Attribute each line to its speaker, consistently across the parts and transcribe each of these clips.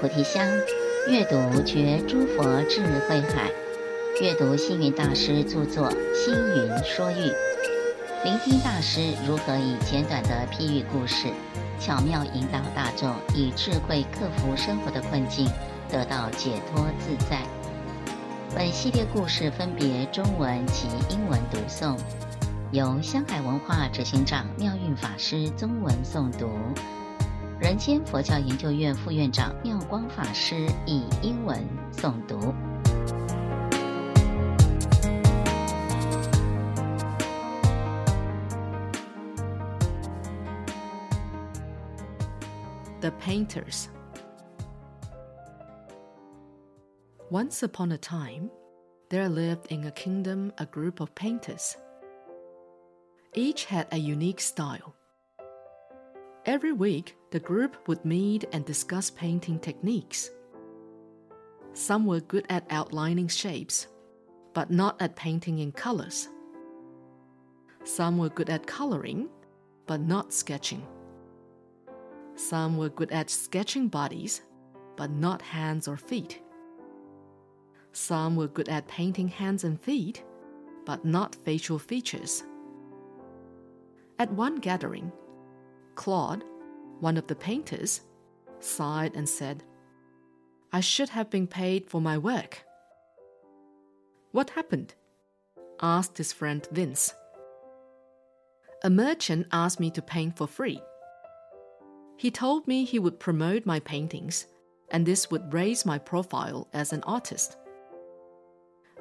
Speaker 1: 菩提香，阅读觉诸佛智慧海，阅读星云大师著作《星云说喻》，聆听大师如何以简短的譬喻故事，巧妙引导大众以智慧克服生活的困境，得到解脱自在。本系列故事分别中文及英文读诵，由香海文化执行长妙运法师中文诵读。人间佛教研究院副院长妙光法师以英文诵读。
Speaker 2: The Painters Once upon a time, there lived in a kingdom a group of painters. Each had a unique style. Every week, the group would meet and discuss painting techniques. Some were good at outlining shapes, but not at painting in colors. Some were good at coloring, but not sketching. Some were good at sketching bodies, but not hands or feet. Some were good at painting hands and feet, but not facial features. At one gathering, Claude, one of the painters, sighed and said, I should have been paid for my work. What happened? asked his friend Vince. A merchant asked me to paint for free. He told me he would promote my paintings, and this would raise my profile as an artist.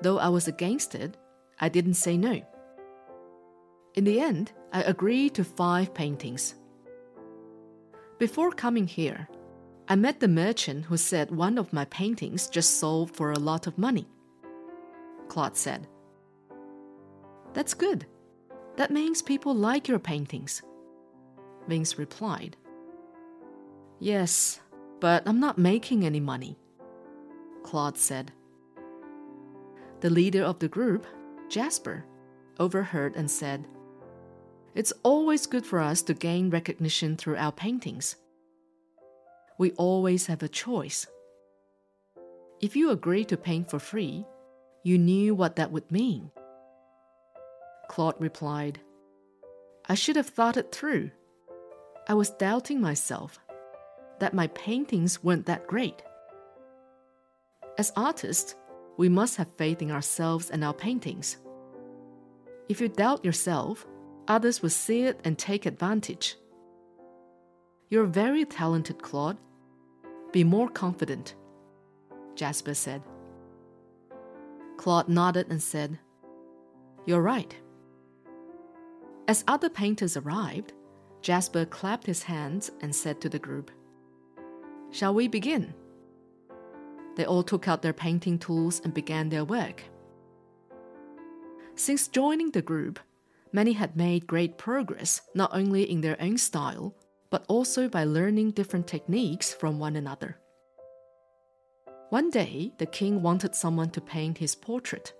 Speaker 2: Though I was against it, I didn't say no. In the end, I agreed to five paintings. Before coming here, I met the merchant who said one of my paintings just sold for a lot of money. Claude said, That's good. That means people like your paintings. Vince replied, Yes, but I'm not making any money. Claude said. The leader of the group, Jasper, overheard and said, it's always good for us to gain recognition through our paintings. We always have a choice. If you agree to paint for free, you knew what that would mean. Claude replied, I should have thought it through. I was doubting myself that my paintings weren't that great. As artists, we must have faith in ourselves and our paintings. If you doubt yourself, others will see it and take advantage. You're very talented, Claude. Be more confident, Jasper said. Claude nodded and said, You're right. As other painters arrived, Jasper clapped his hands and said to the group, Shall we begin? They all took out their painting tools and began their work. Since joining the group, many had made great progress not only in their own style, but also by learning different techniques from one another. One day, the king wanted someone to paint his portrait.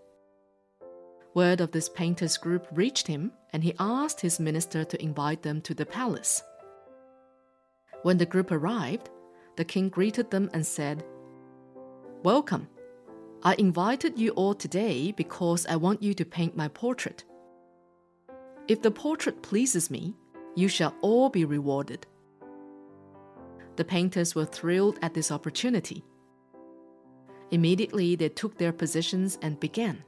Speaker 2: Word of this painters' group reached him, and he asked his minister to invite them to the palace. When the group arrived, the king greeted them and said, Welcome. I invited you all today because I want you to paint my portrait. If the portrait pleases me, you shall all be rewarded. The painters were thrilled at this opportunity. Immediately, they took their positions and began.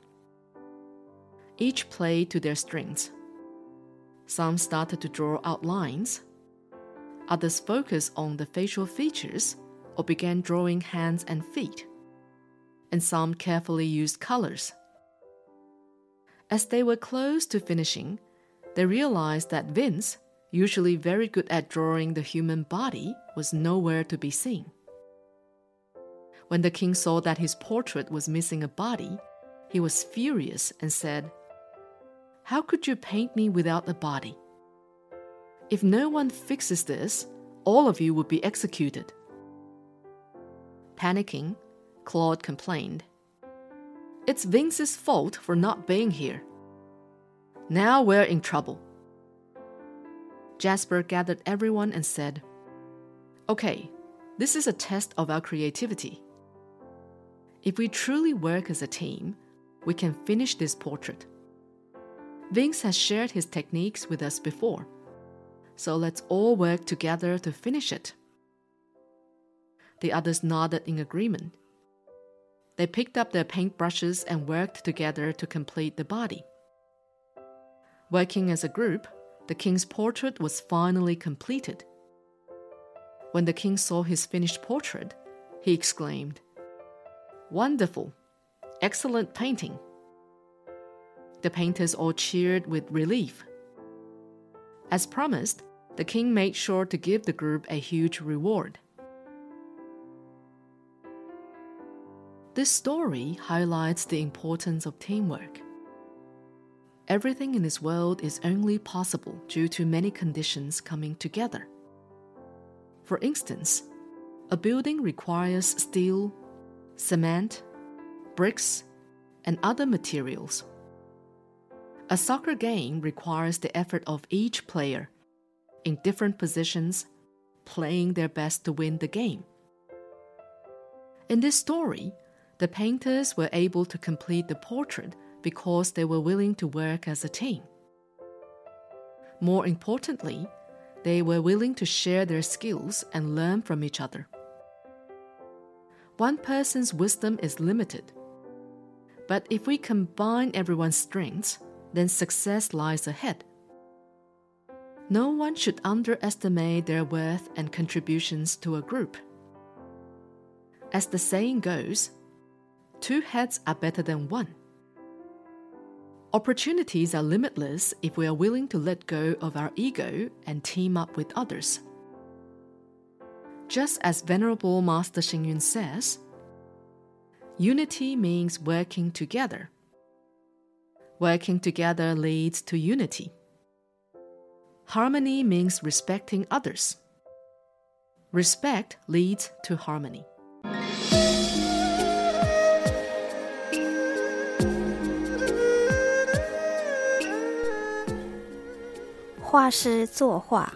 Speaker 2: Each played to their strengths. Some started to draw outlines, others focused on the facial features or began drawing hands and feet, and some carefully used colors. As they were close to finishing, they realized that Vince, usually very good at drawing the human body, was nowhere to be seen. When the king saw that his portrait was missing a body, he was furious and said, How could you paint me without a body? If no one fixes this, all of you would be executed. Panicking, Claude complained, It's Vince's fault for not being here. Now we're in trouble. Jasper gathered everyone and said, Okay, This is a test of our creativity. If we truly work as a team, we can finish this portrait. Vince has shared his techniques with us before, so let's all work together to finish it. The others nodded in agreement. They picked up their paintbrushes and worked together to complete the body. Working as a group, the king's portrait was finally completed. When the king saw his finished portrait, he exclaimed, Wonderful! Excellent painting! The painters all cheered with relief. As promised, the king made sure to give the group a huge reward. This story highlights the importance of teamwork. Everything in this world is only possible due to many conditions coming together. For instance, a building requires steel, cement, bricks, and other materials. A soccer game requires the effort of each player in different positions, playing their best to win the game. In this story, the painters were able to complete the portrait because they were willing to work as a team. More importantly, they were willing to share their skills and learn from each other. One person's wisdom is limited. But if we combine everyone's strengths, then success lies ahead. No one should underestimate their worth and contributions to a group. As the saying goes, two heads are better than one. Opportunities are limitless if we are willing to let go of our ego and team up with others. Just as Venerable Master Xing Yun says, unity means working together. Working together leads to unity. Harmony means respecting others. Respect leads to harmony.
Speaker 3: 画师作画。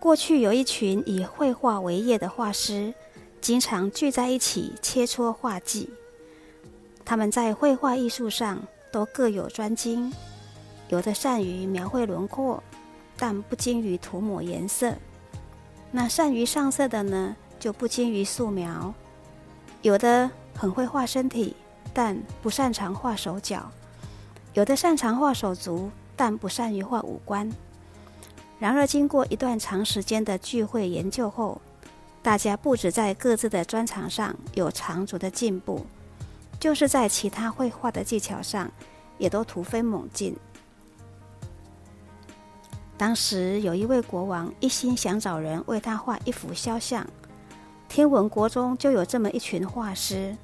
Speaker 3: 过去有一群以绘画为业的画师，经常聚在一起切磋画技。他们在绘画艺术上都各有专精，有的善于描绘轮廓，但不精于涂抹颜色；那善于上色的呢，就不精于素描；有的很会画身体，但不擅长画手脚；有的擅长画手足。但不善于画五官。然而，经过一段长时间的聚会研究后，大家不止在各自的专长上有长足的进步，就是在其他绘画的技巧上也都突飞猛进。当时有一位国王一心想找人为他画一幅肖像，听闻国中就有这么一群画师，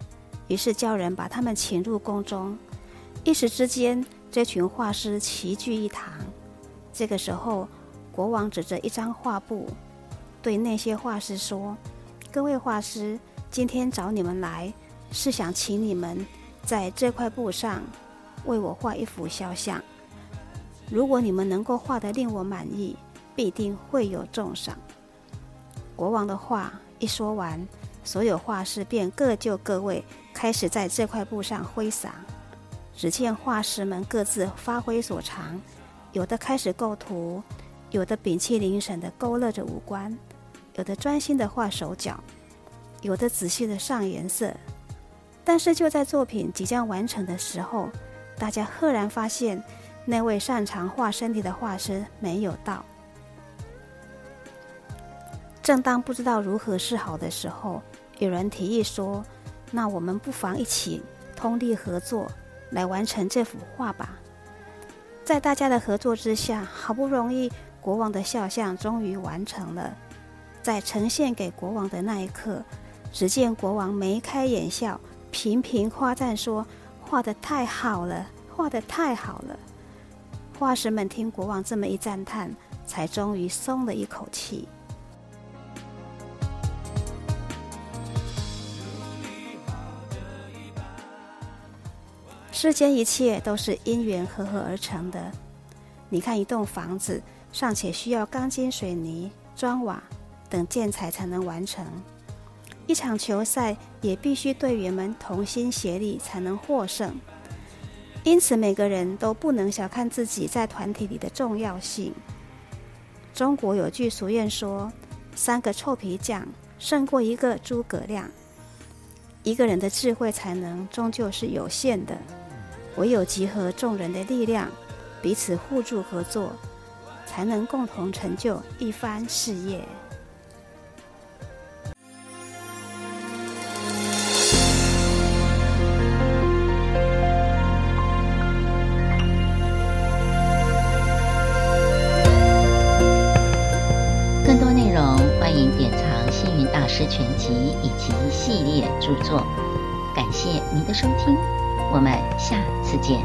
Speaker 3: 于是叫人把他们请入宫中，一时之间。这群画师齐聚一堂。这个时候，国王指着一张画布，对那些画师说：“各位画师，今天找你们来，是想请你们在这块布上为我画一幅肖像。如果你们能够画得令我满意，必定会有重赏。”国王的话一说完，所有画师便各就各位，开始在这块布上挥洒。只见画师们各自发挥所长，有的开始构图，有的屏气凝神地勾勒着五官，有的专心地画手脚，有的仔细地上颜色。但是就在作品即将完成的时候，大家赫然发现，那位擅长画身体的画师没有到。正当不知道如何是好的时候，有人提议说：“那我们不妨一起通力合作。”来完成这幅画吧。在大家的合作之下，好不容易，国王的肖像终于完成了。在呈现给国王的那一刻，只见国王眉开眼笑，频频夸赞说：“画的太好了，画的太好了。”画师们听国王这么一赞叹，才终于松了一口气。世间一切都是因缘合合而成的。你看，一栋房子尚且需要钢筋水泥、砖瓦，等建材才能完成。一场球赛也必须队员们同心协力才能获胜。因此，每个人都不能小看自己在团体里的重要性。中国有句俗谚说：“三个臭皮匠胜过一个诸葛亮。”一个人的智慧才能终究是有限的，唯有集合众人的力量，彼此互助合作，才能共同成就一番事业。
Speaker 1: 更多内容欢迎点藏《星云大师全集以及系列著作，感谢您的收听，我们下次见。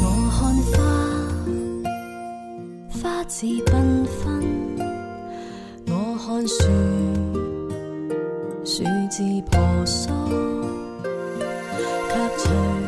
Speaker 4: 我看花，花自缤纷；我看树，树自婆娑，却随。